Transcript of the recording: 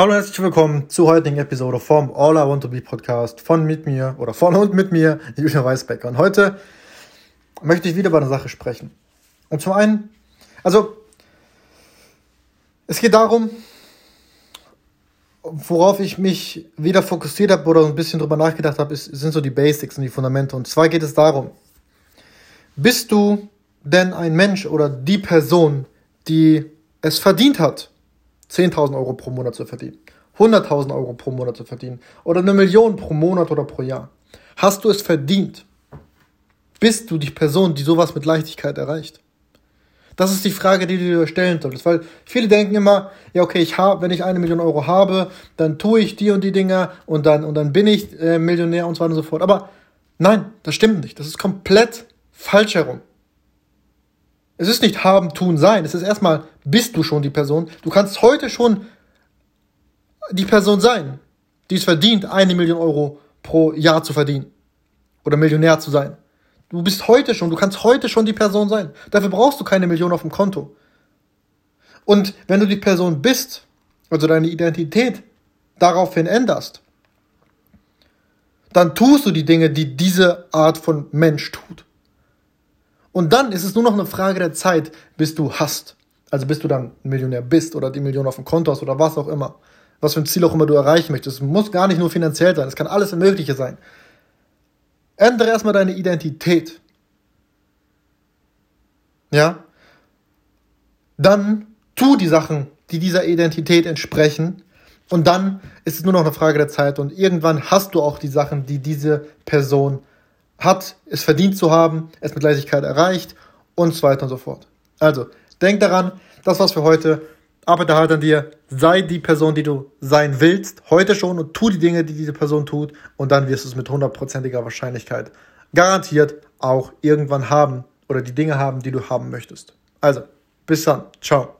Hallo und herzlich willkommen zur heutigen Episode vom All I Want to Be Podcast von mit mir oder von und mit mir, Julian Weisbecker. Und heute möchte ich wieder über eine Sache sprechen. Und zum einen, also, es geht darum, worauf ich mich wieder fokussiert habe oder ein bisschen drüber nachgedacht habe, ist, sind so die Basics und die Fundamente. Und zwar geht es darum, bist du denn ein Mensch oder die Person, die es verdient hat, 10.000 Euro pro Monat zu verdienen, 100.000 Euro pro Monat zu verdienen oder eine Million pro Monat oder pro Jahr. Hast du es verdient? Bist du die Person, die sowas mit Leichtigkeit erreicht? Das ist die Frage, die du dir stellen solltest, weil viele denken immer, ja okay, ich habe, wenn ich eine Million Euro habe, dann tue ich die und die Dinge und dann und dann bin ich äh, Millionär und so weiter und so fort. Aber nein, das stimmt nicht. Das ist komplett falsch herum. Es ist nicht haben, tun, sein. Es ist erstmal, bist du schon die Person. Du kannst heute schon die Person sein, die es verdient, eine Million Euro pro Jahr zu verdienen. Oder Millionär zu sein. Du bist heute schon, du kannst heute schon die Person sein. Dafür brauchst du keine Million auf dem Konto. Und wenn du die Person bist, also deine Identität daraufhin änderst, dann tust du die Dinge, die diese Art von Mensch tut. Und dann ist es nur noch eine Frage der Zeit, bis du hast. Also bis du dann Millionär bist oder die Million auf dem Konto hast oder was auch immer. Was für ein Ziel auch immer du erreichen möchtest. Es muss gar nicht nur finanziell sein, es kann alles Mögliche sein. Ändere erstmal deine Identität. Ja? Dann tu die Sachen, die dieser Identität entsprechen. Und dann ist es nur noch eine Frage der Zeit. Und irgendwann hast du auch die Sachen, die diese Person hat es verdient zu haben, es mit Leichtigkeit erreicht und so weiter und so fort. Also, denk daran, das war's für heute. Arbeite halt an dir, sei die Person, die du sein willst, heute schon und tu die Dinge, die diese Person tut und dann wirst du es mit hundertprozentiger Wahrscheinlichkeit garantiert auch irgendwann haben oder die Dinge haben, die du haben möchtest. Also, bis dann. Ciao.